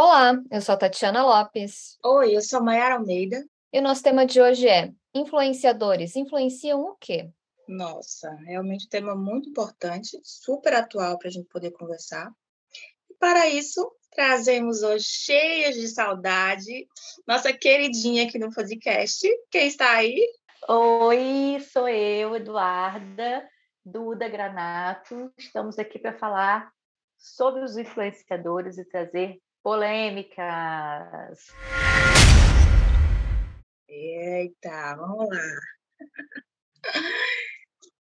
Olá, eu sou a Tatiana Lopes. Oi, eu sou a Mayara Almeida. E o nosso tema de hoje é Influenciadores influenciam o quê? Nossa, realmente um tema muito importante, super atual para a gente poder conversar. E para isso, trazemos hoje, cheias de saudade, nossa queridinha aqui no podcast. Quem está aí? Oi, sou eu, Eduarda, Duda Granato. Estamos aqui para falar sobre os influenciadores e trazer polêmicas. Eita, vamos lá.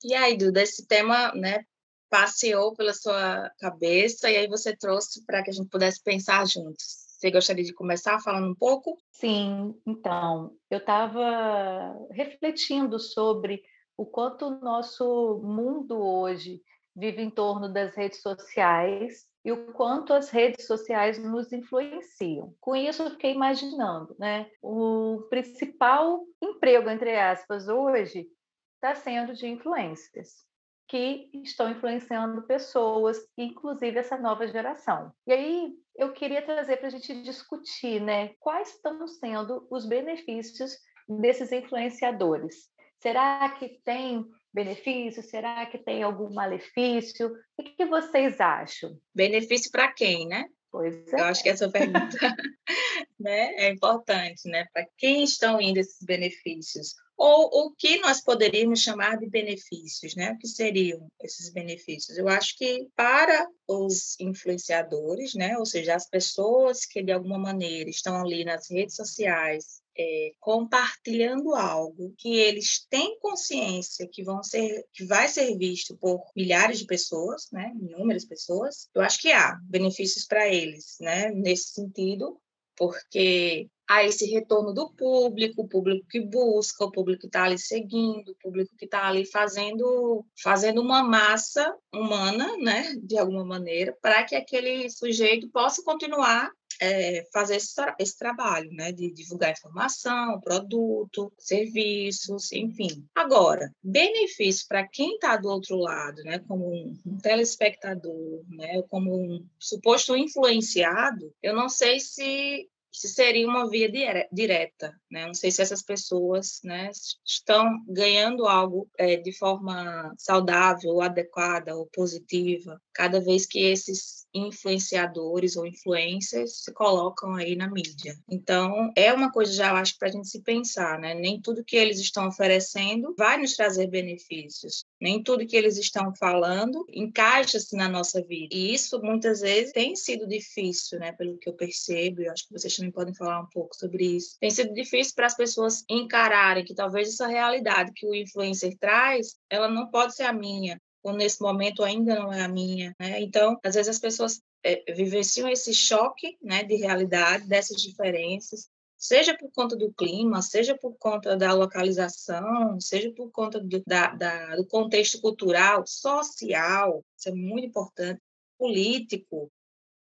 E aí, Duda, esse tema, né, passeou pela sua cabeça e aí você trouxe para que a gente pudesse pensar juntos. Você gostaria de começar falando um pouco? Sim, então, eu estava refletindo sobre o quanto o nosso mundo hoje vive em torno das redes sociais e o quanto as redes sociais nos influenciam. Com isso, eu fiquei imaginando, né? O principal emprego, entre aspas, hoje está sendo de influências que estão influenciando pessoas, inclusive essa nova geração. E aí eu queria trazer para a gente discutir, né? Quais estão sendo os benefícios desses influenciadores? Será que tem benefício? Será que tem algum malefício? O que, vocês acham? Benefício para quem, né? Pois é. Eu acho que essa pergunta né, é importante, né? Para quem estão indo esses benefícios? Ou o que nós poderíamos chamar de benefícios, né? O que seriam esses benefícios? Eu acho que para os influenciadores, né? Ou seja, as pessoas que de alguma maneira estão ali nas redes sociais é, compartilhando algo que eles têm consciência que vão ser que vai ser visto por milhares de pessoas, né, inúmeras pessoas, eu acho que há benefícios para eles, né, nesse sentido, porque há esse retorno do público, o público que busca, o público que está ali seguindo, o público que está ali fazendo, fazendo uma massa humana, né, de alguma maneira, para que aquele sujeito possa continuar é, fazer esse, esse, trabalho, né, de divulgar informação, produto, serviços, enfim. Agora, benefício para quem está do outro lado, né, como um, um telespectador, né, como um suposto influenciado, eu não sei se se seria uma via direta, né? Não sei se essas pessoas, né, estão ganhando algo é, de forma saudável, adequada ou positiva, cada vez que esses influenciadores ou influencers se colocam aí na mídia. Então, é uma coisa já, eu acho, para a gente se pensar, né? Nem tudo que eles estão oferecendo vai nos trazer benefícios. Nem tudo que eles estão falando encaixa-se na nossa vida. E isso, muitas vezes, tem sido difícil, né? Pelo que eu percebo, eu acho que vocês também podem falar um pouco sobre isso. Tem sido difícil para as pessoas encararem que talvez essa realidade que o influencer traz, ela não pode ser a minha, ou nesse momento ainda não é a minha, né? Então, às vezes as pessoas é, vivenciam esse choque, né, de realidade, dessas diferenças, seja por conta do clima, seja por conta da localização, seja por conta do, da, da, do contexto cultural, social, isso é muito importante, político,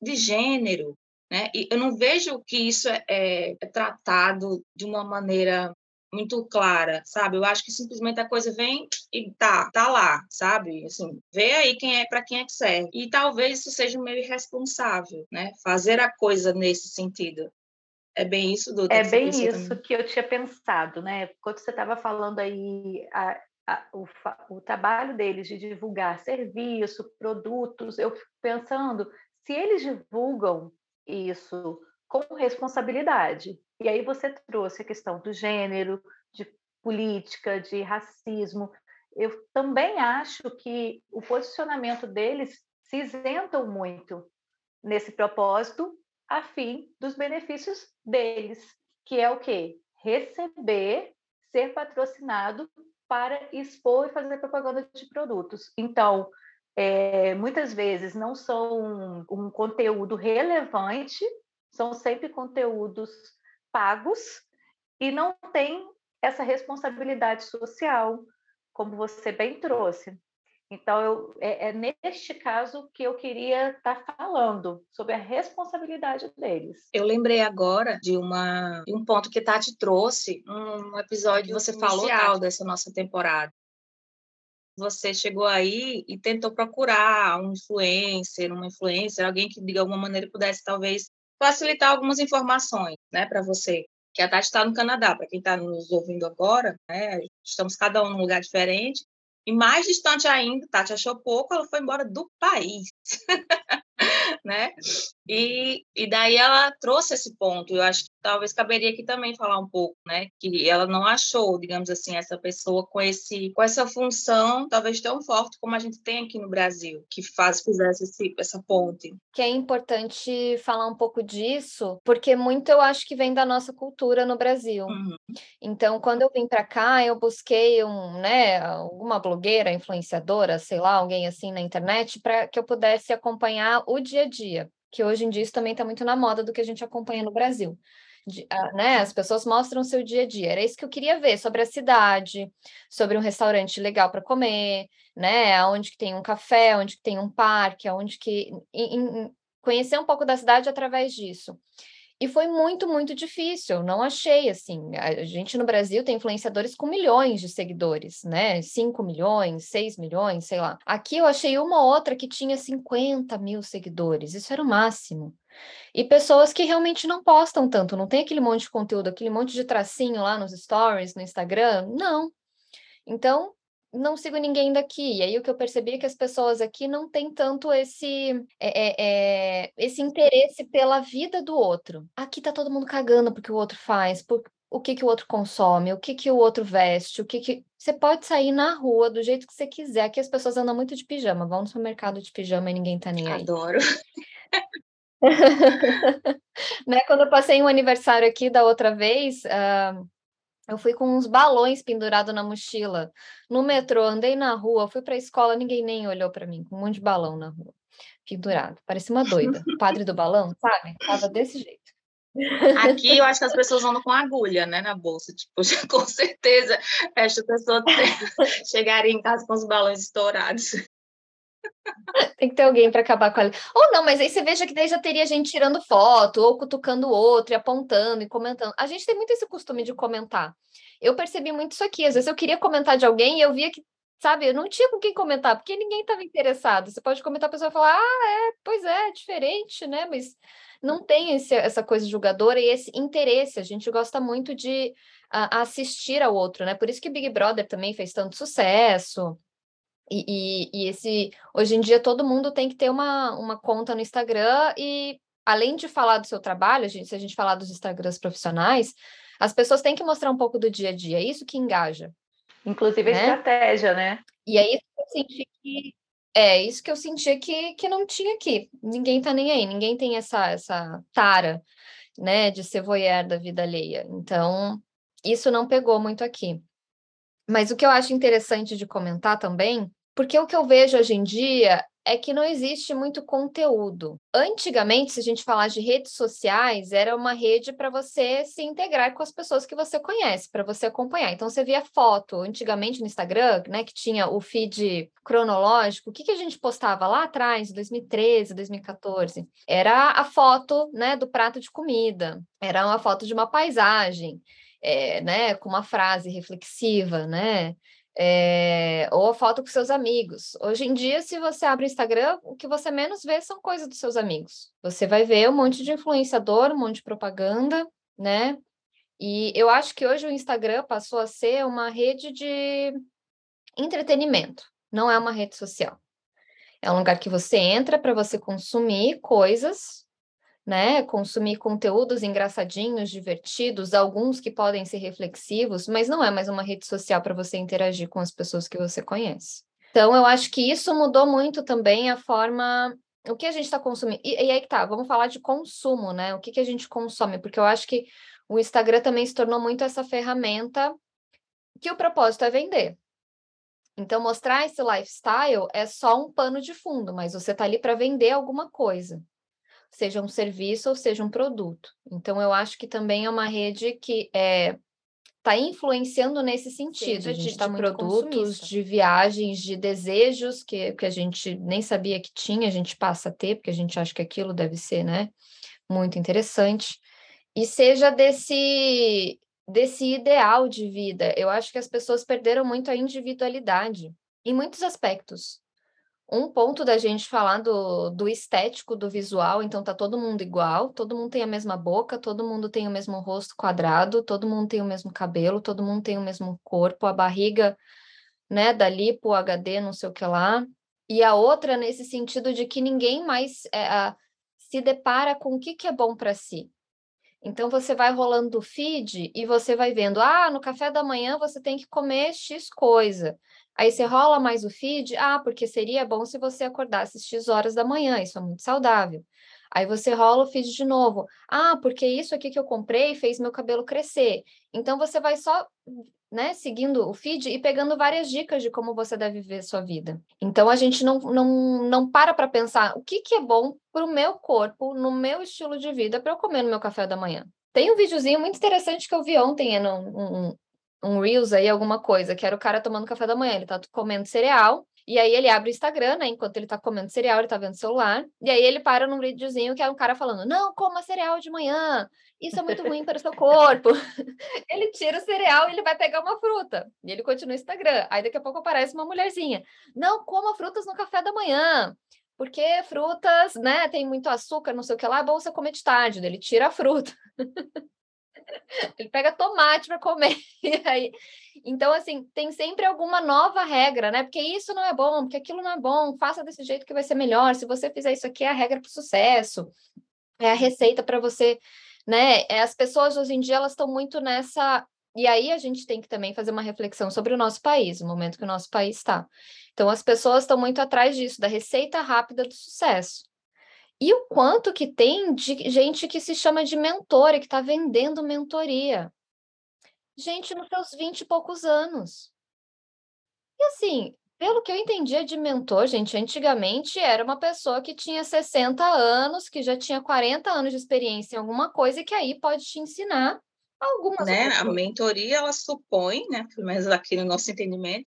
de gênero, né? E eu não vejo que isso é, é, é tratado de uma maneira muito clara, sabe? Eu acho que simplesmente a coisa vem e tá, tá lá, sabe? Assim, vê aí quem é para quem é que serve. E talvez isso seja meio irresponsável, né? Fazer a coisa nesse sentido. É bem isso, Duda? É bem isso também? que eu tinha pensado, né? Quando você estava falando aí a, a, o, o trabalho deles de divulgar serviço, produtos, eu fico pensando se eles divulgam isso com responsabilidade. E aí você trouxe a questão do gênero, de política, de racismo. Eu também acho que o posicionamento deles se isentam muito nesse propósito a fim dos benefícios deles, que é o quê? Receber, ser patrocinado para expor e fazer propaganda de produtos. Então, é, muitas vezes não são um, um conteúdo relevante são sempre conteúdos pagos e não tem essa responsabilidade social, como você bem trouxe. Então, eu, é, é, neste caso que eu queria estar tá falando sobre a responsabilidade deles. Eu lembrei agora de, uma, de um ponto que Tati trouxe, um episódio que você falou tal dessa nossa temporada. Você chegou aí e tentou procurar um influencer, uma influencer, alguém que de alguma maneira pudesse talvez facilitar algumas informações, né, para você. Que a Tati está no Canadá, para quem está nos ouvindo agora, né, estamos cada um num lugar diferente. E mais distante ainda, Tati achou pouco, ela foi embora do país. né? E, e daí ela trouxe esse ponto. Eu acho talvez caberia aqui também falar um pouco, né? Que ela não achou, digamos assim, essa pessoa com esse com essa função talvez tão forte como a gente tem aqui no Brasil, que faz fizesse esse, essa ponte. Que é importante falar um pouco disso, porque muito eu acho que vem da nossa cultura no Brasil. Uhum. Então, quando eu vim para cá, eu busquei um, né, alguma blogueira, influenciadora, sei lá, alguém assim na internet para que eu pudesse acompanhar o dia a dia, que hoje em dia isso também está muito na moda do que a gente acompanha no Brasil. Uh, né, as pessoas mostram o seu dia a dia. Era isso que eu queria ver sobre a cidade, sobre um restaurante legal para comer, né? Onde que tem um café, onde que tem um parque, onde que em, em, conhecer um pouco da cidade através disso. E foi muito, muito difícil. Não achei assim. A gente no Brasil tem influenciadores com milhões de seguidores, né? 5 milhões, 6 milhões, sei lá. Aqui eu achei uma outra que tinha 50 mil seguidores. Isso era o máximo. E pessoas que realmente não postam tanto, não tem aquele monte de conteúdo, aquele monte de tracinho lá nos stories, no Instagram. Não. Então, não sigo ninguém daqui. E aí o que eu percebi é que as pessoas aqui não têm tanto esse é, é, é, esse interesse pela vida do outro. Aqui tá todo mundo cagando porque o outro faz, por o que que o outro consome, o que que o outro veste, o que que você pode sair na rua do jeito que você quiser. Aqui as pessoas andam muito de pijama, vão no supermercado de pijama e ninguém tá nem aí. Adoro. né? Quando eu passei um aniversário aqui da outra vez, uh, eu fui com uns balões pendurados na mochila. No metrô, andei na rua, fui para a escola, ninguém nem olhou para mim, com um monte de balão na rua, pendurado. Parecia uma doida. Padre do balão, sabe? Tava desse jeito. Aqui eu acho que as pessoas andam com agulha, né, na bolsa. Tipo, com certeza, esta pessoa chegaria em casa com os balões estourados. Tem que ter alguém para acabar com ela. Ou não, mas aí você veja que daí já teria gente tirando foto, ou cutucando o outro, e apontando e comentando. A gente tem muito esse costume de comentar. Eu percebi muito isso aqui. Às vezes eu queria comentar de alguém e eu via que, sabe, eu não tinha com quem comentar, porque ninguém estava interessado. Você pode comentar, a pessoa falar, ah, é, pois é, é diferente, né? Mas não tem esse, essa coisa julgadora e esse interesse. A gente gosta muito de uh, assistir ao outro, né? Por isso que Big Brother também fez tanto sucesso. E, e, e, esse hoje em dia todo mundo tem que ter uma, uma conta no Instagram e além de falar do seu trabalho, a gente, se a gente falar dos Instagrams profissionais, as pessoas têm que mostrar um pouco do dia a dia, é isso que engaja. Inclusive a né? estratégia, né? E aí eu senti que é isso que eu senti que, que não tinha aqui. Ninguém tá nem aí, ninguém tem essa, essa tara, né, de ser voyeur da vida alheia. Então, isso não pegou muito aqui. Mas o que eu acho interessante de comentar também porque o que eu vejo hoje em dia é que não existe muito conteúdo. Antigamente, se a gente falar de redes sociais, era uma rede para você se integrar com as pessoas que você conhece, para você acompanhar. Então, você via foto, antigamente no Instagram, né, que tinha o feed cronológico, o que, que a gente postava lá atrás, 2013, 2014? Era a foto, né, do prato de comida, era uma foto de uma paisagem, é, né, com uma frase reflexiva, né? É, ou a foto com seus amigos. Hoje em dia, se você abre o Instagram, o que você menos vê são coisas dos seus amigos. Você vai ver um monte de influenciador, um monte de propaganda, né? E eu acho que hoje o Instagram passou a ser uma rede de entretenimento, não é uma rede social. É um lugar que você entra para você consumir coisas né? Consumir conteúdos engraçadinhos, divertidos, alguns que podem ser reflexivos, mas não é mais uma rede social para você interagir com as pessoas que você conhece. Então, eu acho que isso mudou muito também a forma. O que a gente está consumindo. E, e, aí que tá, vamos falar de consumo, né? O que, que a gente consome, porque eu acho que o Instagram também se tornou muito essa ferramenta que o propósito é vender. Então, mostrar esse lifestyle é só um pano de fundo, mas você está ali para vender alguma coisa seja um serviço ou seja um produto. Então, eu acho que também é uma rede que é está influenciando nesse sentido, a gente de, tá de produtos, de viagens, de desejos que, que a gente nem sabia que tinha, a gente passa a ter, porque a gente acha que aquilo deve ser, né, muito interessante, e seja desse desse ideal de vida. Eu acho que as pessoas perderam muito a individualidade em muitos aspectos. Um ponto da gente falar do, do estético, do visual, então tá todo mundo igual, todo mundo tem a mesma boca, todo mundo tem o mesmo rosto quadrado, todo mundo tem o mesmo cabelo, todo mundo tem o mesmo corpo, a barriga, né, da lipo, HD, não sei o que lá. E a outra nesse sentido de que ninguém mais é, a, se depara com o que, que é bom para si. Então você vai rolando o feed e você vai vendo, ah, no café da manhã você tem que comer X coisa. Aí você rola mais o feed, ah, porque seria bom se você acordasse às X horas da manhã, isso é muito saudável. Aí você rola o feed de novo. Ah, porque isso aqui que eu comprei fez meu cabelo crescer. Então você vai só, né, seguindo o feed e pegando várias dicas de como você deve viver sua vida. Então a gente não, não, não para para pensar o que, que é bom para o meu corpo, no meu estilo de vida, para eu comer no meu café da manhã. Tem um videozinho muito interessante que eu vi ontem, é um, um Reels aí, alguma coisa, que era o cara tomando café da manhã, ele tá comendo cereal, e aí ele abre o Instagram, né? Enquanto ele tá comendo cereal, ele tá vendo o celular, e aí ele para num videozinho que é um cara falando: Não, coma cereal de manhã, isso é muito ruim para o seu corpo. ele tira o cereal e ele vai pegar uma fruta. E ele continua no Instagram. Aí daqui a pouco aparece uma mulherzinha: Não, coma frutas no café da manhã. Porque frutas, né, tem muito açúcar, não sei o que lá, é bom você comer de tarde. Ele tira a fruta. ele pega tomate para comer. Aí... Então, assim, tem sempre alguma nova regra, né? Porque isso não é bom, porque aquilo não é bom, faça desse jeito que vai ser melhor. Se você fizer isso aqui, é a regra para o sucesso, é a receita para você, né? É, as pessoas hoje em dia elas estão muito nessa. E aí a gente tem que também fazer uma reflexão sobre o nosso país, o momento que o nosso país está. Então, as pessoas estão muito atrás disso, da receita rápida do sucesso. E o quanto que tem de gente que se chama de mentora, que está vendendo mentoria. Gente nos seus 20 e poucos anos. E assim, pelo que eu entendia de mentor, gente, antigamente era uma pessoa que tinha 60 anos, que já tinha 40 anos de experiência em alguma coisa e que aí pode te ensinar algumas né? A mentoria, ela supõe, né, pelo menos aqui no nosso entendimento,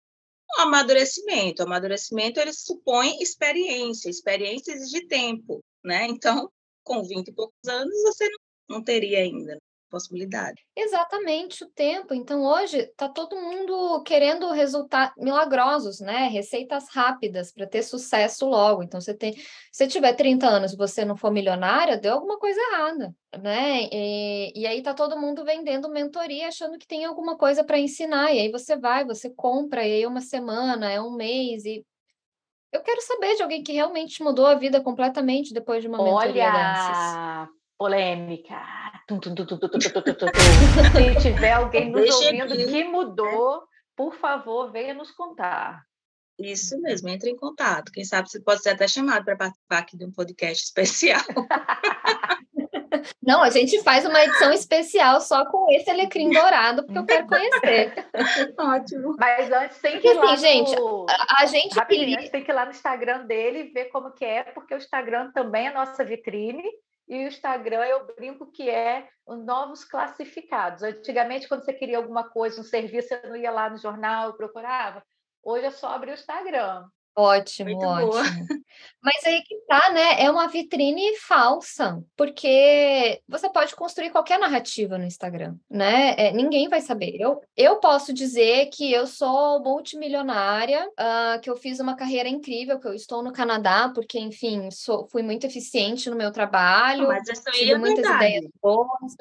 o amadurecimento. O amadurecimento, ele supõe experiência. Experiência exige tempo né? Então, com 20 e poucos anos, você não, teria ainda possibilidade. Exatamente o tempo. Então, hoje está todo mundo querendo resultados milagrosos, né? Receitas rápidas para ter sucesso logo. Então, você tem, se tiver 30 anos e você não for milionária, deu alguma coisa errada, né? E, e aí tá todo mundo vendendo mentoria, achando que tem alguma coisa para ensinar. E aí você vai, você compra, e aí uma semana, é um mês, e eu quero saber de alguém que realmente mudou a vida completamente depois de uma mentoria Olha, polêmica. Se tiver alguém nos Deixa ouvindo aqui. que mudou, por favor, venha nos contar. Isso mesmo, entre em contato. Quem sabe você pode ser até chamado para participar aqui de um podcast especial. Não, a gente faz uma edição especial só com esse alecrim dourado, porque eu quero conhecer. Ótimo. Mas antes tem que ir lá assim, no... gente, a, a gente queria... tem que ir lá no Instagram dele e ver como que é, porque o Instagram também é nossa vitrine. E o Instagram, eu brinco que é os novos classificados. Antigamente, quando você queria alguma coisa, um serviço, você não ia lá no jornal, procurava. Hoje é só abrir o Instagram. Ótimo, Muito ótimo. Boa. Mas aí que tá, né? É uma vitrine falsa, porque você pode construir qualquer narrativa no Instagram, né? É, ninguém vai saber. Eu, eu posso dizer que eu sou multimilionária, uh, que eu fiz uma carreira incrível, que eu estou no Canadá, porque, enfim, sou, fui muito eficiente no meu trabalho. Mas isso aí é muitas verdade. ideias boas.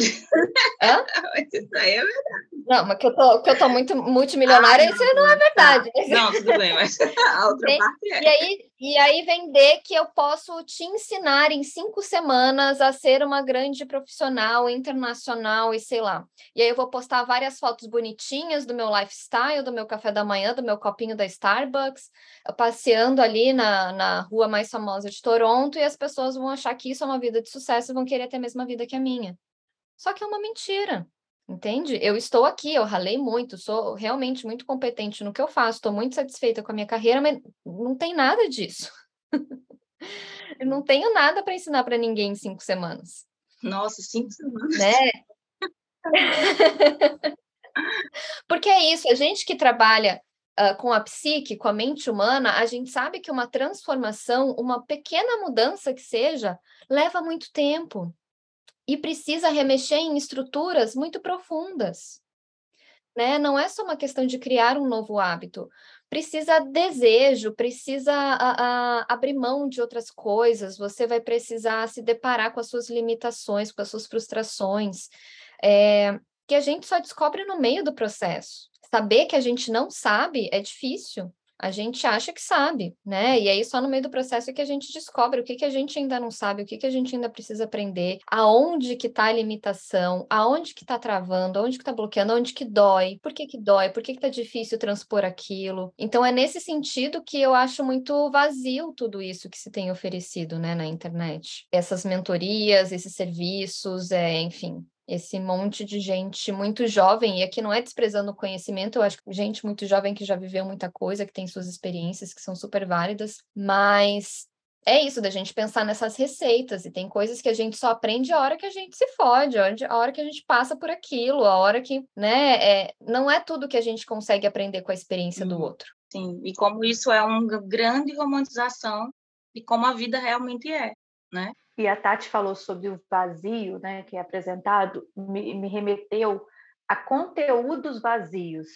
Hã? Mas isso aí é verdade. Não, mas que eu tô, que eu tô muito multimilionária, ah, não, isso não é verdade. Tá. Não, tudo bem, mas a outra parte é. E aí, e aí vender que eu posso te ensinar em cinco semanas a ser uma grande profissional internacional e sei lá. E aí eu vou postar várias fotos bonitinhas do meu lifestyle, do meu café da manhã, do meu copinho da Starbucks, passeando ali na, na rua mais famosa de Toronto, e as pessoas vão achar que isso é uma vida de sucesso e vão querer ter a mesma vida que a minha. Só que é uma mentira. Entende? Eu estou aqui, eu ralei muito, sou realmente muito competente no que eu faço, estou muito satisfeita com a minha carreira, mas não tem nada disso. eu não tenho nada para ensinar para ninguém em cinco semanas. Nossa, cinco semanas. Né? Porque é isso, a gente que trabalha uh, com a psique, com a mente humana, a gente sabe que uma transformação, uma pequena mudança que seja, leva muito tempo e precisa remexer em estruturas muito profundas. Né? Não é só uma questão de criar um novo hábito, precisa desejo, precisa a, a, abrir mão de outras coisas, você vai precisar se deparar com as suas limitações, com as suas frustrações, é, que a gente só descobre no meio do processo. Saber que a gente não sabe é difícil, a gente acha que sabe, né? E aí só no meio do processo é que a gente descobre o que, que a gente ainda não sabe, o que, que a gente ainda precisa aprender, aonde que está a limitação, aonde que está travando, aonde que está bloqueando, aonde que dói, por que que dói, por que que tá difícil transpor aquilo. Então é nesse sentido que eu acho muito vazio tudo isso que se tem oferecido, né, na internet. Essas mentorias, esses serviços, é, enfim, esse monte de gente muito jovem, e aqui não é desprezando o conhecimento, eu acho que gente muito jovem que já viveu muita coisa, que tem suas experiências que são super válidas, mas é isso da gente pensar nessas receitas, e tem coisas que a gente só aprende a hora que a gente se fode, a hora que a gente passa por aquilo, a hora que, né, é, não é tudo que a gente consegue aprender com a experiência do outro. Sim, e como isso é uma grande romantização de como a vida realmente é, né? e a Tati falou sobre o vazio, né, que é apresentado, me, me remeteu a conteúdos vazios,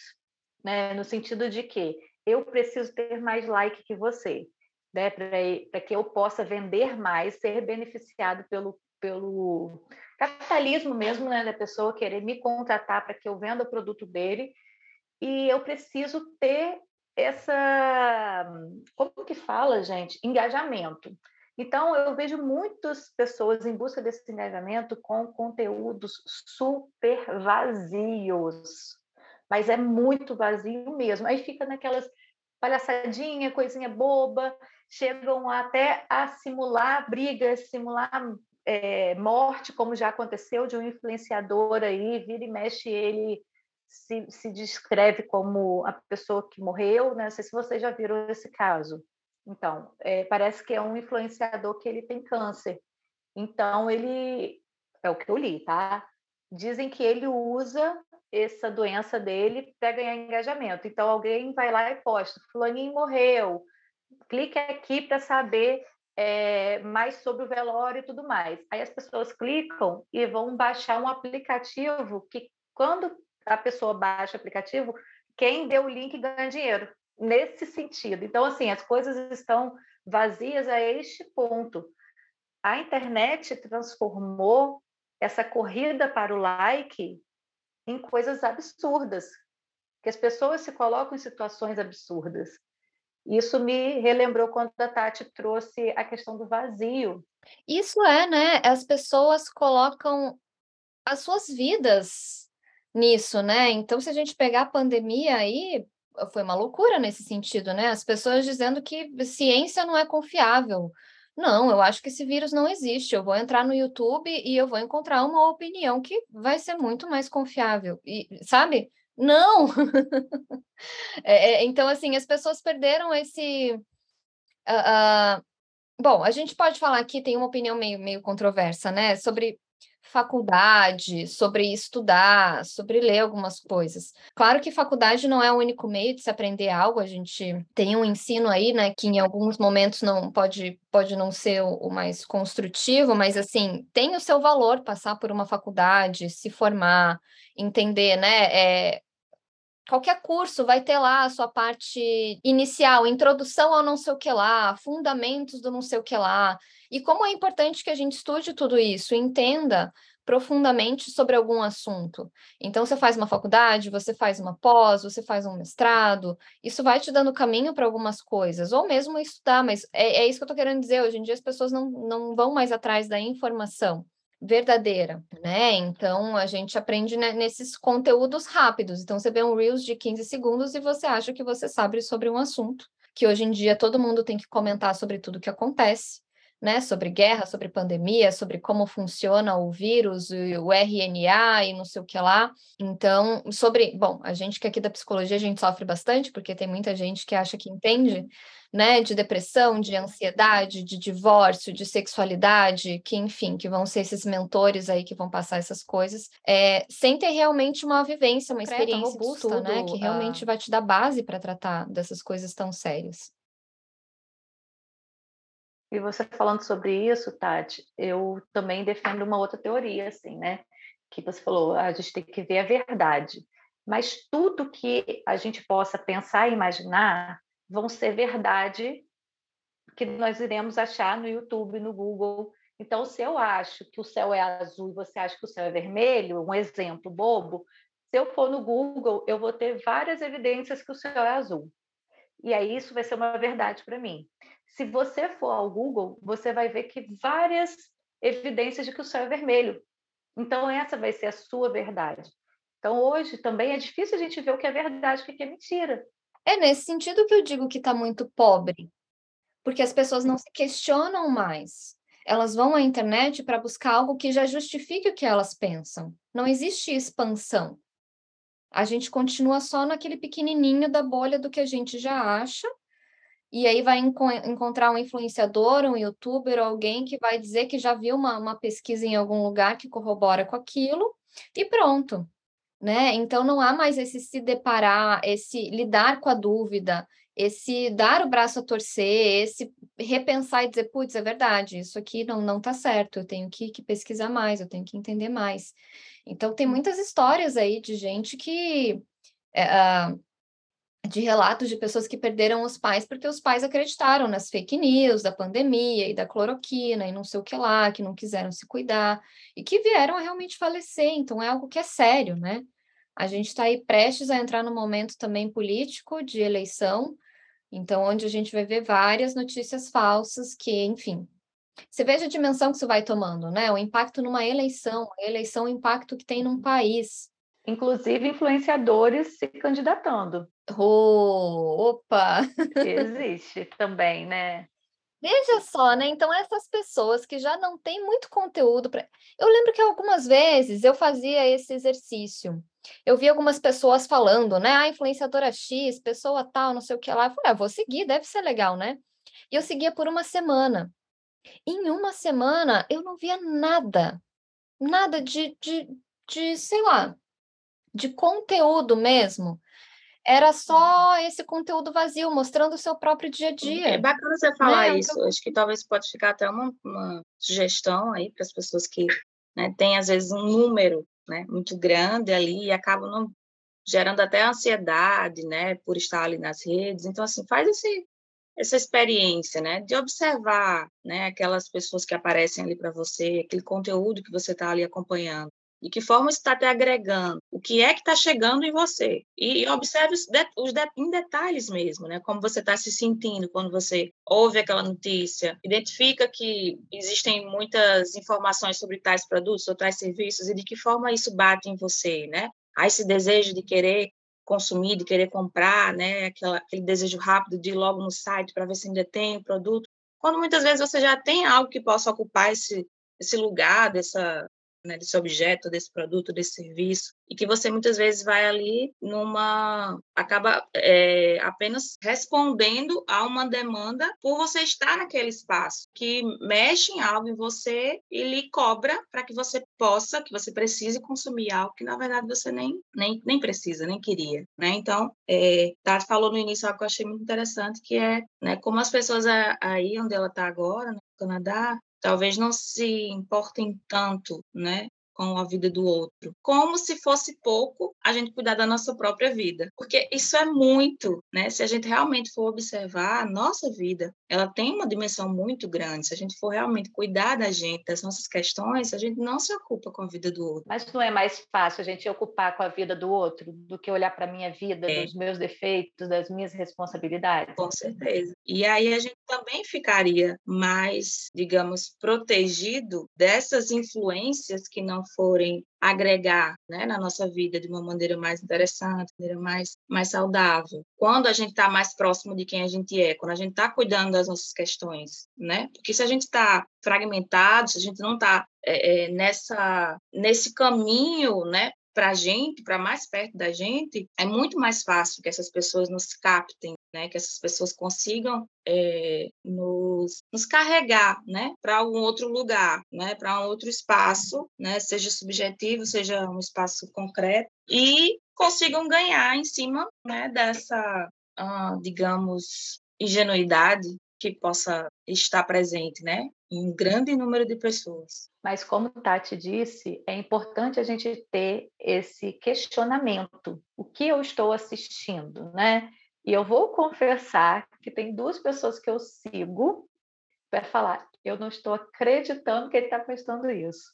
né, no sentido de que eu preciso ter mais like que você, né, para que eu possa vender mais, ser beneficiado pelo, pelo capitalismo mesmo, né, da pessoa querer me contratar para que eu venda o produto dele, e eu preciso ter essa, como que fala, gente, engajamento. Então, eu vejo muitas pessoas em busca desse engajamento com conteúdos super vazios, mas é muito vazio mesmo. Aí fica naquelas palhaçadinha, coisinha boba, chegam até a simular brigas, simular é, morte, como já aconteceu de um influenciador aí, vira e mexe ele se, se descreve como a pessoa que morreu, né? Não sei se vocês já viram esse caso. Então, é, parece que é um influenciador que ele tem câncer. Então, ele. É o que eu li, tá? Dizem que ele usa essa doença dele para ganhar engajamento. Então, alguém vai lá e posta: Fulaninho morreu. Clique aqui para saber é, mais sobre o velório e tudo mais. Aí as pessoas clicam e vão baixar um aplicativo que, quando a pessoa baixa o aplicativo, quem deu o link ganha dinheiro nesse sentido. Então, assim, as coisas estão vazias a este ponto. A internet transformou essa corrida para o like em coisas absurdas, que as pessoas se colocam em situações absurdas. Isso me relembrou quando a Tati trouxe a questão do vazio. Isso é, né? As pessoas colocam as suas vidas nisso, né? Então, se a gente pegar a pandemia aí, foi uma loucura nesse sentido, né? As pessoas dizendo que ciência não é confiável. Não, eu acho que esse vírus não existe. Eu vou entrar no YouTube e eu vou encontrar uma opinião que vai ser muito mais confiável. E, sabe? Não! é, é, então, assim, as pessoas perderam esse. Uh, uh... Bom, a gente pode falar aqui, tem uma opinião meio, meio controversa, né? Sobre faculdade, sobre estudar, sobre ler algumas coisas. Claro que faculdade não é o único meio de se aprender algo, a gente tem um ensino aí, né, que em alguns momentos não pode pode não ser o, mais construtivo, mas assim, tem o seu valor passar por uma faculdade, se formar, entender, né, é, qualquer curso vai ter lá a sua parte inicial, introdução ao não sei o que lá, fundamentos do não sei o que lá. E como é importante que a gente estude tudo isso, entenda profundamente sobre algum assunto. Então, você faz uma faculdade, você faz uma pós, você faz um mestrado, isso vai te dando caminho para algumas coisas, ou mesmo estudar, mas é, é isso que eu estou querendo dizer. Hoje em dia, as pessoas não, não vão mais atrás da informação verdadeira, né? Então a gente aprende né, nesses conteúdos rápidos. Então você vê um Reels de 15 segundos e você acha que você sabe sobre um assunto, que hoje em dia todo mundo tem que comentar sobre tudo que acontece né, sobre guerra, sobre pandemia, sobre como funciona o vírus, o RNA e não sei o que lá. Então, sobre, bom, a gente que aqui da psicologia a gente sofre bastante, porque tem muita gente que acha que entende, né, de depressão, de ansiedade, de divórcio, de sexualidade, que enfim, que vão ser esses mentores aí que vão passar essas coisas, é, sem ter realmente uma vivência, uma experiência robusta, né, que realmente vai te dar base para tratar dessas coisas tão sérias. E você falando sobre isso, Tati, eu também defendo uma outra teoria, assim, né? Que você falou, a gente tem que ver a verdade. mas tudo que a gente possa pensar e imaginar vão ser verdade que nós iremos achar no YouTube, no Google. Então, se eu acho que o céu é azul e você acha que o céu é vermelho, um exemplo bobo, se eu for no Google, eu vou ter várias evidências que o céu é azul. E aí isso vai ser uma verdade para mim. Se você for ao Google, você vai ver que várias evidências de que o céu é vermelho. Então, essa vai ser a sua verdade. Então, hoje também é difícil a gente ver o que é verdade e o que é mentira. É nesse sentido que eu digo que está muito pobre, porque as pessoas não se questionam mais. Elas vão à internet para buscar algo que já justifique o que elas pensam. Não existe expansão. A gente continua só naquele pequenininho da bolha do que a gente já acha, e aí vai enco encontrar um influenciador, um youtuber, alguém que vai dizer que já viu uma, uma pesquisa em algum lugar que corrobora com aquilo, e pronto né? Então não há mais esse se deparar, esse lidar com a dúvida, esse dar o braço a torcer, esse repensar e dizer, putz, é verdade, isso aqui não não está certo, eu tenho que, que, pesquisar mais, eu tenho que entender mais. Então tem muitas histórias aí de gente que é, de relatos de pessoas que perderam os pais porque os pais acreditaram nas fake news da pandemia e da cloroquina e não sei o que lá, que não quiseram se cuidar e que vieram a realmente falecer. Então é algo que é sério, né? A gente está aí prestes a entrar no momento também político de eleição, então onde a gente vai ver várias notícias falsas que, enfim, você veja a dimensão que isso vai tomando, né? O impacto numa eleição, a eleição, o impacto que tem num país inclusive influenciadores se candidatando. Oh, opa! Existe também, né? Veja só, né? Então, essas pessoas que já não têm muito conteúdo para. Eu lembro que algumas vezes eu fazia esse exercício. Eu vi algumas pessoas falando, né? Ah, influenciadora X, pessoa tal, não sei o que lá. Eu falei, ah, vou seguir, deve ser legal, né? E eu seguia por uma semana. Em uma semana, eu não via nada. Nada de, de, de sei lá, de conteúdo mesmo. Era só esse conteúdo vazio, mostrando o seu próprio dia a dia. É bacana você falar né? isso. Acho que talvez pode ficar até uma, uma sugestão aí para as pessoas que né, têm, às vezes, um número né, muito grande ali e acabam não, gerando até ansiedade, né, por estar ali nas redes. Então, assim, faz esse, essa experiência, né, de observar, né, aquelas pessoas que aparecem ali para você, aquele conteúdo que você está ali acompanhando. De que forma está te agregando? O que é que está chegando em você? E, observe os, de, os de, em detalhes mesmo, né? Como você está se sentindo quando você ouve aquela notícia. Identifica que existem muitas informações sobre tais produtos ou tais serviços e de que forma isso bate em você, né? Há esse desejo de querer consumir, de querer comprar, né? Aquela, aquele desejo rápido de ir logo no site para ver se ainda tem o produto. Quando muitas vezes você já tem algo que possa ocupar esse, esse lugar dessa, né, desse objeto, desse produto, desse serviço, e que você muitas vezes vai ali numa. acaba é, apenas respondendo a uma demanda por você estar naquele espaço, que mexe em algo em você e lhe cobra para que você possa, que você precise consumir algo que na verdade você nem, nem, nem precisa, nem queria. Né? Então, é, Tati falou no início algo que eu achei muito interessante, que é né, como as pessoas aí onde ela está agora, no Canadá, talvez não se importem tanto, né, com a vida do outro, como se fosse pouco a gente cuidar da nossa própria vida, porque isso é muito, né? Se a gente realmente for observar a nossa vida, ela tem uma dimensão muito grande. Se a gente for realmente cuidar da gente, das nossas questões, a gente não se ocupa com a vida do outro. Mas não é mais fácil a gente ocupar com a vida do outro do que olhar para a minha vida, é. dos meus defeitos, das minhas responsabilidades? Com certeza. E aí a gente também ficaria mais, digamos, protegido dessas influências que não forem agregar né, na nossa vida de uma maneira mais interessante, maneira mais, mais saudável. Quando a gente está mais próximo de quem a gente é, quando a gente está cuidando das nossas questões, né? Porque se a gente está fragmentado, se a gente não está é, é, nessa nesse caminho, né, para a gente, para mais perto da gente, é muito mais fácil que essas pessoas nos captem, né? Que essas pessoas consigam é, nos, nos, carregar, né? Para algum outro lugar, né? Para um outro espaço, né? Seja subjetivo, seja um espaço concreto e consigam ganhar em cima, né? Dessa, ah, digamos, ingenuidade que possa estar presente, né? Em um grande número de pessoas. Mas como Tati disse, é importante a gente ter esse questionamento. O que eu estou assistindo, né? E eu vou confessar que tem duas pessoas que eu sigo para falar, eu não estou acreditando que ele está postando isso.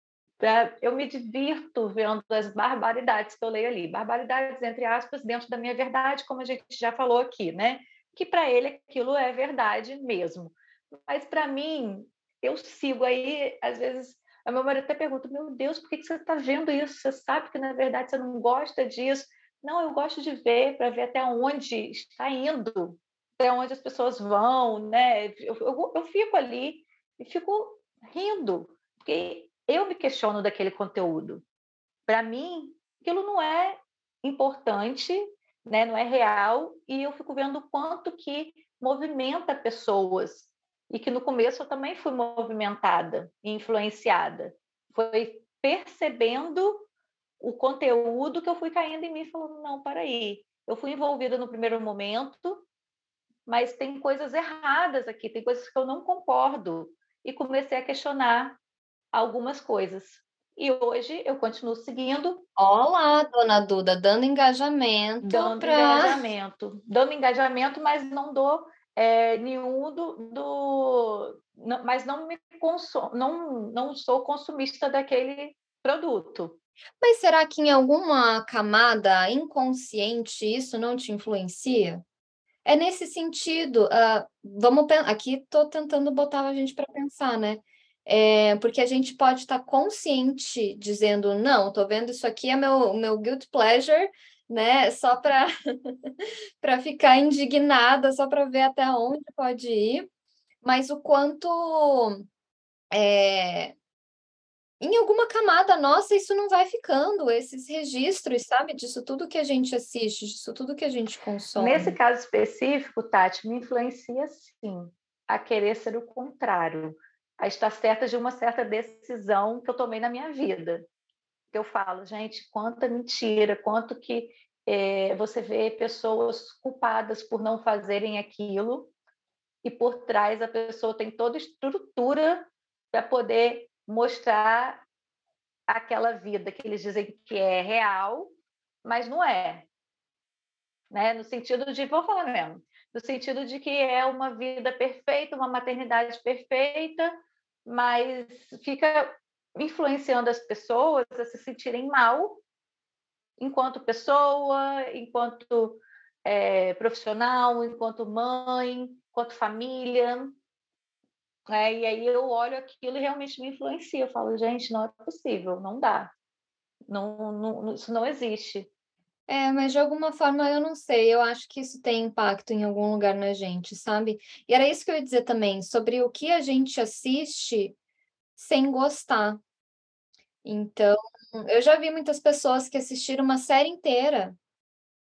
Eu me divirto vendo as barbaridades que eu leio ali, barbaridades entre aspas dentro da minha verdade, como a gente já falou aqui, né? Que para ele aquilo é verdade mesmo. Mas para mim, eu sigo aí, às vezes, a meu marido até pergunta: Meu Deus, por que você está vendo isso? Você sabe que na verdade você não gosta disso. Não, eu gosto de ver para ver até onde está indo, até onde as pessoas vão, né? Eu, eu, eu fico ali e fico rindo, porque eu me questiono daquele conteúdo. Para mim, aquilo não é importante, né? não é real, e eu fico vendo o quanto que movimenta pessoas, e que no começo eu também fui movimentada e influenciada. Foi percebendo o conteúdo que eu fui caindo em mim, falando, não, para aí, eu fui envolvida no primeiro momento, mas tem coisas erradas aqui, tem coisas que eu não concordo, e comecei a questionar algumas coisas. E hoje eu continuo seguindo. Olá, dona Duda, dando engajamento. Dando pra... engajamento. Dando engajamento, mas não dou é, nenhum do. do não, mas não me consumo, não, não sou consumista daquele produto. Mas será que em alguma camada inconsciente isso não te influencia? É nesse sentido, uh, vamos aqui estou tentando botar a gente para pensar, né? É, porque a gente pode estar tá consciente dizendo, não, estou vendo isso aqui, é meu, meu guilt pleasure, né? Só para ficar indignada, só para ver até onde pode ir, mas o quanto é, em alguma camada nossa isso não vai ficando, esses registros, sabe, disso tudo que a gente assiste, disso tudo que a gente consome. Nesse caso específico, Tati, me influencia sim a querer ser o contrário a estar certa de uma certa decisão que eu tomei na minha vida. Eu falo, gente, quanta mentira, quanto que é, você vê pessoas culpadas por não fazerem aquilo e por trás a pessoa tem toda estrutura para poder mostrar aquela vida que eles dizem que é real, mas não é. Né? No sentido de, vou falar mesmo, no sentido de que é uma vida perfeita, uma maternidade perfeita, mas fica influenciando as pessoas a se sentirem mal enquanto pessoa, enquanto é, profissional, enquanto mãe, enquanto família. É, e aí eu olho aquilo e realmente me influencia. Eu falo, gente, não é possível, não dá. Não, não, isso não existe. É, mas de alguma forma eu não sei, eu acho que isso tem impacto em algum lugar na gente, sabe? E era isso que eu ia dizer também, sobre o que a gente assiste sem gostar. Então, eu já vi muitas pessoas que assistiram uma série inteira,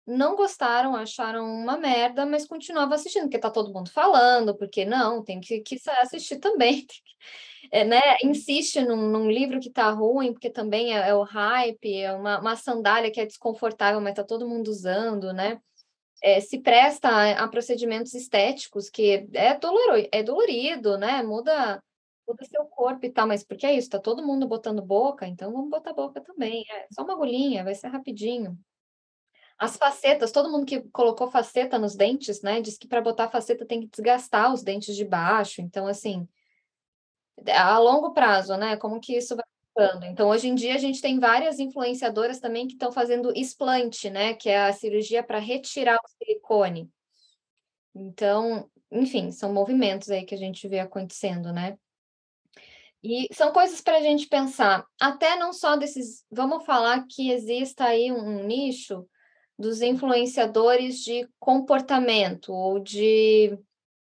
não gostaram, acharam uma merda, mas continuavam assistindo, porque tá todo mundo falando, porque não, tem que, que assistir também. é, né? Insiste num, num, livro que tá ruim, porque também é, é o hype, é uma, uma, sandália que é desconfortável, mas tá todo mundo usando, né? É, se presta a, a, procedimentos estéticos, que é, doloro, é dolorido, né? Muda, muda seu corpo e tal, mas porque é isso, tá todo mundo botando boca, então vamos botar boca também. É só uma agulhinha, vai ser rapidinho. As facetas, todo mundo que colocou faceta nos dentes, né? Diz que para botar faceta tem que desgastar os dentes de baixo. Então, assim, a longo prazo, né? Como que isso vai ficando? Então, hoje em dia, a gente tem várias influenciadoras também que estão fazendo explante, né? Que é a cirurgia para retirar o silicone. Então, enfim, são movimentos aí que a gente vê acontecendo, né? E são coisas para a gente pensar, até não só desses. Vamos falar que exista aí um, um nicho dos influenciadores de comportamento ou de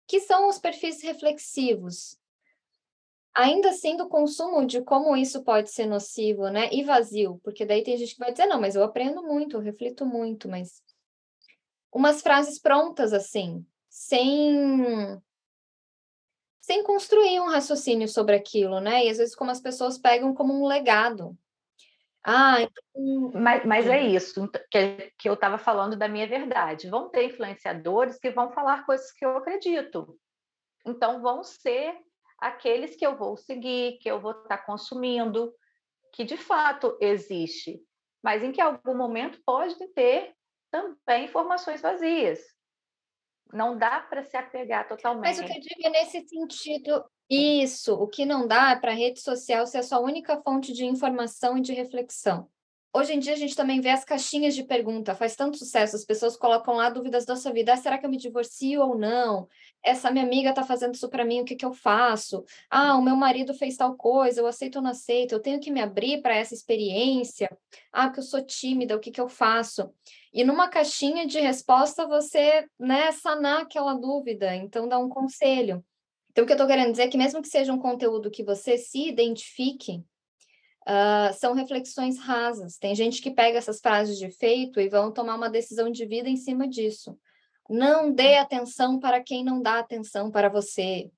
que são os perfis reflexivos, ainda assim do consumo de como isso pode ser nocivo, né? E vazio, porque daí tem gente que vai dizer, não, mas eu aprendo muito, eu reflito muito, mas umas frases prontas assim, sem sem construir um raciocínio sobre aquilo, né? E às vezes como as pessoas pegam como um legado. Ah, então... mas, mas é isso que, que eu estava falando da minha verdade. Vão ter influenciadores que vão falar coisas que eu acredito Então, vão ser aqueles que eu vou seguir, que eu vou estar consumindo, que de fato existe, mas em que algum momento pode ter também informações vazias. Não dá para se apegar totalmente. Mas o que eu digo é nesse sentido, isso, o que não dá é para a rede social ser a sua única fonte de informação e de reflexão. Hoje em dia a gente também vê as caixinhas de pergunta, faz tanto sucesso, as pessoas colocam lá dúvidas da sua vida, ah, será que eu me divorcio ou não? Essa minha amiga está fazendo isso para mim, o que, que eu faço? Ah, o meu marido fez tal coisa, eu aceito ou não aceito? Eu tenho que me abrir para essa experiência? Ah, porque eu sou tímida, o que, que eu faço? E numa caixinha de resposta você, né, sanar aquela dúvida, então dá um conselho. Então, o que eu estou querendo dizer é que mesmo que seja um conteúdo que você se identifique, Uh, são reflexões rasas. Tem gente que pega essas frases de efeito e vão tomar uma decisão de vida em cima disso. Não dê atenção para quem não dá atenção para você,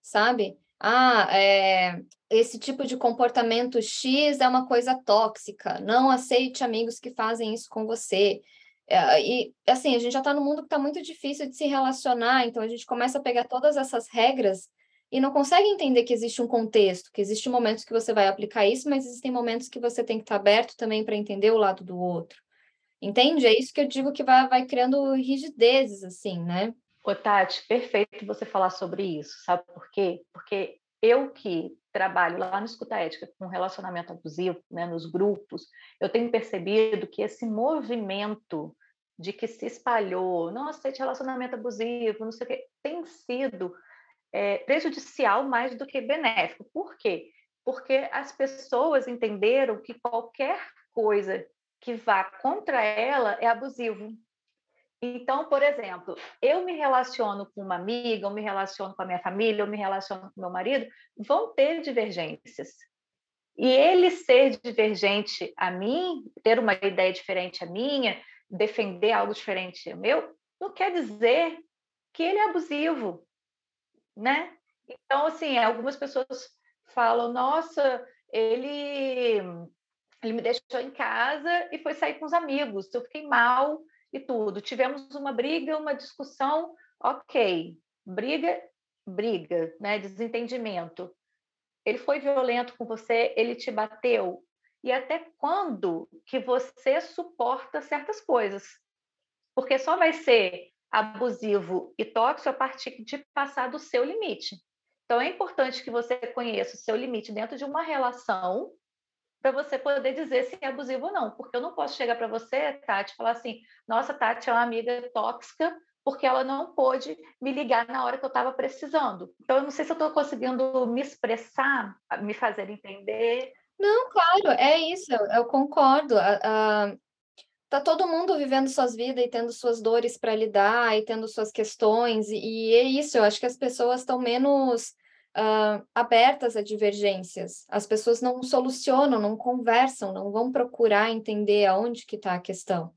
sabe? Ah, é, esse tipo de comportamento X é uma coisa tóxica. Não aceite amigos que fazem isso com você. É, e assim, a gente já está no mundo que está muito difícil de se relacionar, então a gente começa a pegar todas essas regras e não consegue entender que existe um contexto, que existem momentos que você vai aplicar isso, mas existem momentos que você tem que estar aberto também para entender o lado do outro. Entende? É isso que eu digo que vai, vai criando rigidezes, assim, né? Ô, Tati, perfeito você falar sobre isso, sabe por quê? Porque eu que trabalho lá no Escuta Ética com relacionamento abusivo, né, nos grupos, eu tenho percebido que esse movimento de que se espalhou, não aceite relacionamento abusivo, não sei o quê, tem sido é, prejudicial mais do que benéfico. Por quê? Porque as pessoas entenderam que qualquer coisa que vá contra ela é abusivo. Então, por exemplo, eu me relaciono com uma amiga, eu me relaciono com a minha família, eu me relaciono com meu marido, vão ter divergências. E ele ser divergente a mim, ter uma ideia diferente a minha, defender algo diferente meu, não quer dizer que ele é abusivo né? Então, assim, algumas pessoas falam, nossa, ele, ele me deixou em casa e foi sair com os amigos, eu fiquei mal e tudo. Tivemos uma briga, uma discussão, ok. Briga, briga, né? Desentendimento. Ele foi violento com você, ele te bateu. E até quando que você suporta certas coisas? Porque só vai ser abusivo e tóxico a partir de passar do seu limite. Então, é importante que você conheça o seu limite dentro de uma relação para você poder dizer se é abusivo ou não. Porque eu não posso chegar para você, Tati, e falar assim: nossa, Tati é uma amiga tóxica porque ela não pôde me ligar na hora que eu estava precisando. Então, eu não sei se eu estou conseguindo me expressar, me fazer entender. Não, claro, é isso, eu, concordo. Uh, tá todo mundo vivendo suas vidas e tendo suas dores para lidar e tendo suas questões, e, e, é isso, eu acho que as pessoas estão menos uh, abertas a divergências, as pessoas não solucionam, não conversam, não vão procurar entender aonde que está a questão.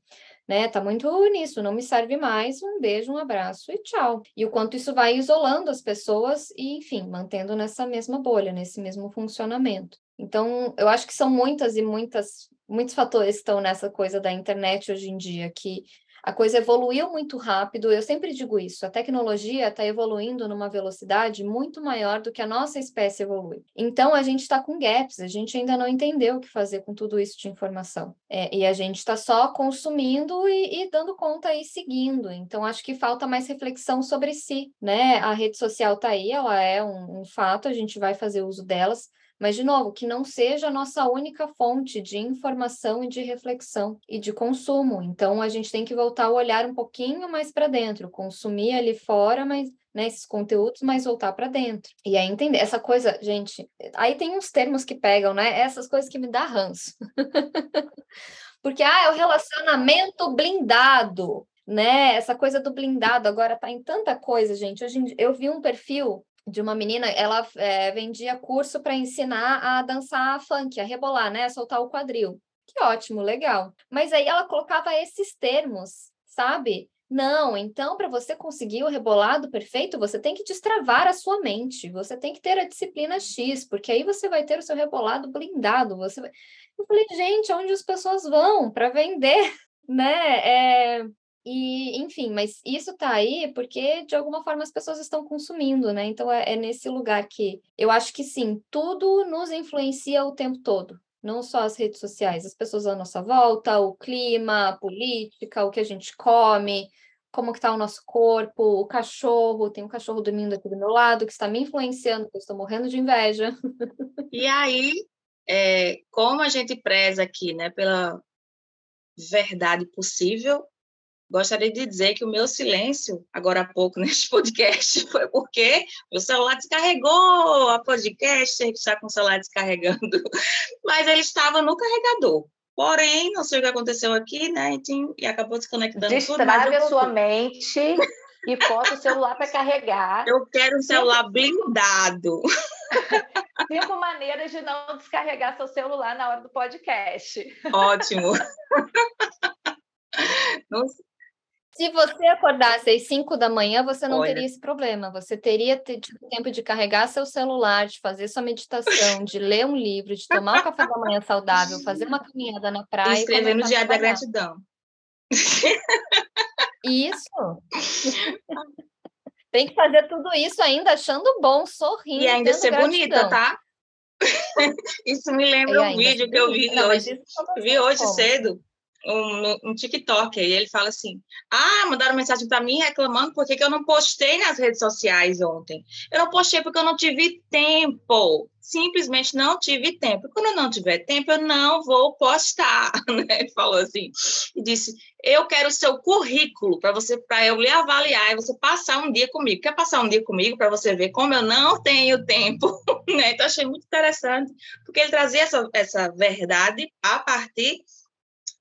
Né, tá muito nisso, não me serve mais, um beijo, um abraço e tchau. E o quanto isso vai isolando as pessoas e, enfim, mantendo nessa mesma bolha, nesse mesmo funcionamento. Então, eu acho que são muitas e muitas muitos fatores estão nessa coisa da internet hoje em dia, que a coisa evoluiu muito rápido. Eu sempre digo isso: a tecnologia está evoluindo numa velocidade muito maior do que a nossa espécie evolui. Então, a gente está com gaps, a gente ainda não entendeu o que fazer com tudo isso de informação. É, e a gente está só consumindo e, e, dando conta e seguindo. Então, acho que falta mais reflexão sobre si. Né? A rede social está aí, ela é um, um fato, a gente vai fazer uso delas mas, de novo, que não seja a nossa única fonte de informação e de reflexão e de consumo. Então, a gente tem que voltar o olhar um pouquinho mais para dentro, consumir ali fora, mas né, esses conteúdos, mas voltar para dentro. E aí entender essa coisa, gente, aí tem uns termos que pegam, né? Essas coisas que me dá ranço. Porque ah, é o relacionamento blindado, né? Essa coisa do blindado agora tá em tanta coisa, gente. Hoje eu vi um perfil de uma menina, ela é, vendia curso para ensinar a dançar funk, a rebolar, né? A soltar o quadril. Que ótimo, legal. Mas aí ela colocava esses termos, sabe? Não, então para você conseguir o rebolado perfeito, você tem que destravar a sua mente, você tem que ter a disciplina X, porque aí você vai ter o seu rebolado blindado. Você vai... Eu falei, gente, onde as pessoas vão para vender, né? É E, enfim, mas isso tá aí porque de alguma forma as pessoas estão consumindo, né? Então é, é nesse lugar que eu acho que sim, tudo nos influencia o tempo todo não só as redes sociais, as pessoas à nossa volta, o clima, a política, o que a gente come, como que está o nosso corpo, o cachorro, tem um cachorro dormindo aqui do meu lado que está me influenciando, eu estou morrendo de inveja. E aí, é, como a gente preza aqui, né, pela verdade possível, Gostaria de dizer que o meu silêncio, agora há pouco, neste podcast, foi porque o celular descarregou, a podcast está com o celular descarregando, mas ele estava no carregador. Porém, não sei o que aconteceu aqui, né? E acabou desconectando Destrave tudo. a sua mente e bota o celular para carregar. Eu quero um celular blindado. Cinco maneiras de não descarregar seu celular na hora do podcast. Ótimo. Não, se você acordasse às 5 da manhã, você não Olha. teria esse problema. Você teria tido tempo de carregar seu celular, de fazer sua meditação, de ler um livro, de tomar um café da manhã saudável, fazer uma caminhada na praia. E escrever no Diário da Gratidão. Isso. Tem que fazer tudo isso ainda achando bom, sorrindo. E ainda ser gratidão. bonita, tá? Isso me lembra um vídeo que eu vi não, hoje. Vi hoje como? cedo um, um TikTok, e ele fala assim: Ah, mandaram mensagem para mim reclamando porque eu não postei nas redes sociais ontem. Eu não postei porque eu não tive tempo. Simplesmente não tive tempo. Quando eu não tiver tempo, eu não vou postar. Né? Ele falou assim, e disse: Eu quero o seu currículo para você, para eu lhe avaliar e você passar um dia comigo. Quer passar um dia comigo para você ver como eu não tenho tempo? né? Então, achei muito interessante, porque ele trazia essa, essa verdade a partir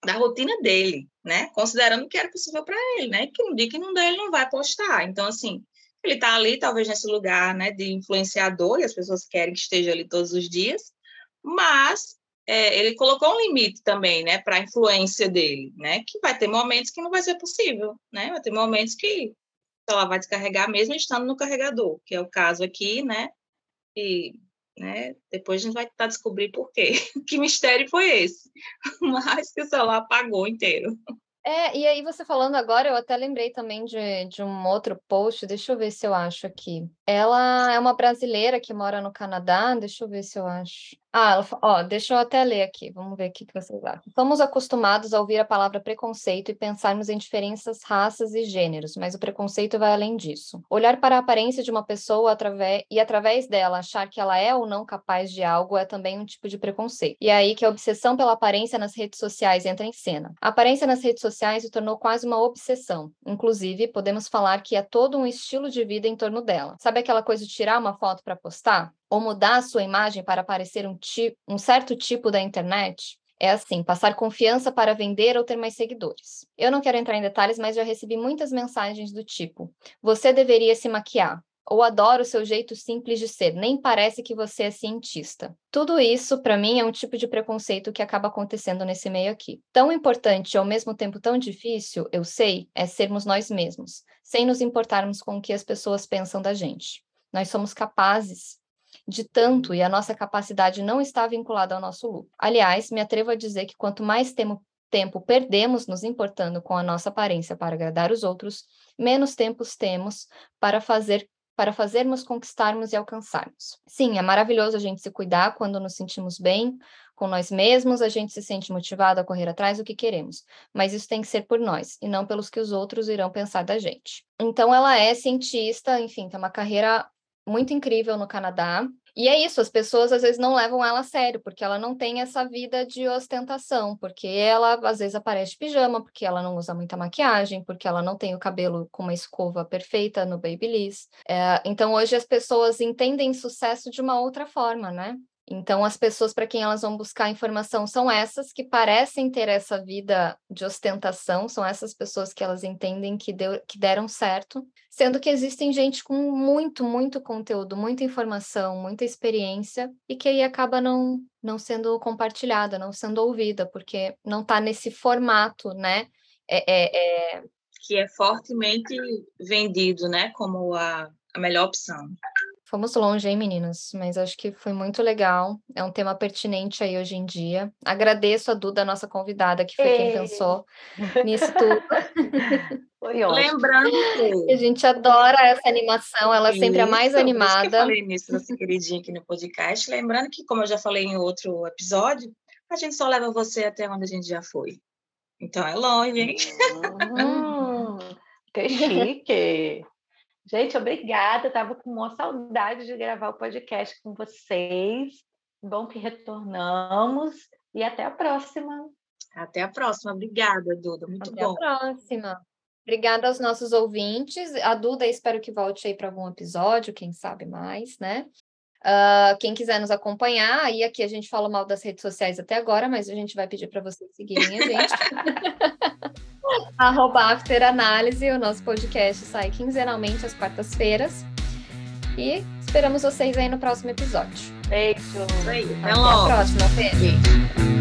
da rotina dele, né? Considerando que era possível para ele, né? Que no dia que não der, ele não vai postar. Então, assim, ele está ali, talvez nesse lugar, né, de influenciador, e as pessoas querem que esteja ali todos os dias, mas é, ele colocou um limite também, né, para a influência dele, né? Que vai ter momentos que não vai ser possível, né? Vai ter momentos que ela vai descarregar mesmo estando no carregador, que é o caso aqui, né? E né? Depois a gente vai tentar descobrir por quê. Que mistério foi esse? Mas que o celular apagou inteiro. É, e aí você falando agora, eu até lembrei também de, de um outro post, deixa eu ver se eu acho aqui. Ela é uma brasileira que mora no Canadá, deixa eu ver se eu acho. Ah, ó, deixa eu até ler aqui, vamos ver o que vocês acham. Somos acostumados a ouvir a palavra preconceito e pensarmos em diferenças, raças e gêneros, mas o preconceito vai além disso. Olhar para a aparência de uma pessoa através, e através dela achar que ela é ou não capaz de algo é também um tipo de preconceito. E é aí que a obsessão pela aparência nas redes sociais entra em cena. A aparência nas redes sociais se tornou quase uma obsessão. Inclusive, podemos falar que é todo um estilo de vida em torno dela. Sabe aquela coisa de tirar uma foto para postar? ou mudar a sua imagem para parecer um, um certo tipo da internet, é assim, passar confiança para vender ou ter mais seguidores. Eu não quero entrar em detalhes, mas já recebi muitas mensagens do tipo: você deveria se maquiar. Ou adoro seu jeito simples de ser, nem parece que você é cientista. Tudo isso, para mim, é um tipo de preconceito que acaba acontecendo nesse meio aqui. Tão importante e ao mesmo tempo tão difícil, eu sei, é sermos nós mesmos, sem nos importarmos com o que as pessoas pensam da gente. Nós somos capazes de tanto e a nossa capacidade não está vinculada ao nosso lucro. Aliás, me atrevo a dizer que quanto mais temo, tempo perdemos nos importando com a nossa aparência para agradar os outros, menos tempos temos para fazer para fazermos, conquistarmos e alcançarmos. Sim, é maravilhoso a gente se cuidar quando nos sentimos bem com nós mesmos, a gente se sente motivado a correr atrás do que queremos, mas isso tem que ser por nós e não pelos que os outros irão pensar da gente. Então, ela é cientista, enfim, tem uma carreira muito incrível no Canadá. E é isso, as pessoas às vezes não levam ela a sério, porque ela não tem essa vida de ostentação, porque ela às vezes aparece pijama, porque ela não usa muita maquiagem, porque ela não tem o cabelo com uma escova perfeita no Babyliss. É, então hoje as pessoas entendem sucesso de uma outra forma, né? Então, as pessoas para quem elas vão buscar informação são essas que parecem ter essa vida de ostentação, são essas pessoas que elas entendem que, deu, que deram certo, sendo que existem gente com muito, muito conteúdo, muita informação, muita experiência, e que aí acaba não, não sendo compartilhada, não sendo ouvida, porque não está nesse formato, né? É, é, é... Que é fortemente vendido, né? Como a, a melhor opção Fomos longe, hein, meninas? Mas acho que foi muito legal. É um tema pertinente aí hoje em dia. Agradeço a Duda, nossa convidada, que foi Ei. quem pensou nisso tudo. Foi ótimo. Lembrando que a gente adora essa animação, ela é sempre a mais animada. eu falei nisso, nossa queridinha aqui no podcast. Lembrando que, como eu já falei em outro episódio, a gente só leva você até onde a gente já foi. Então é longe, hein? Hum, que chique! Gente, obrigada. Estava com uma saudade de gravar o podcast com vocês. Bom que retornamos e até a próxima. Até a próxima. Obrigada, Duda. Muito até bom. Até a próxima. Obrigada aos nossos ouvintes. A Duda, espero que volte aí para algum episódio, quem sabe mais, né? Uh, quem quiser nos acompanhar, aí aqui a gente fala mal das redes sociais até agora, mas a gente vai pedir para vocês seguirem a gente. Arroba After Análise, o nosso podcast sai quinzenalmente às quartas-feiras. E esperamos vocês aí no próximo episódio. Beijo. Até a próxima, Beijo.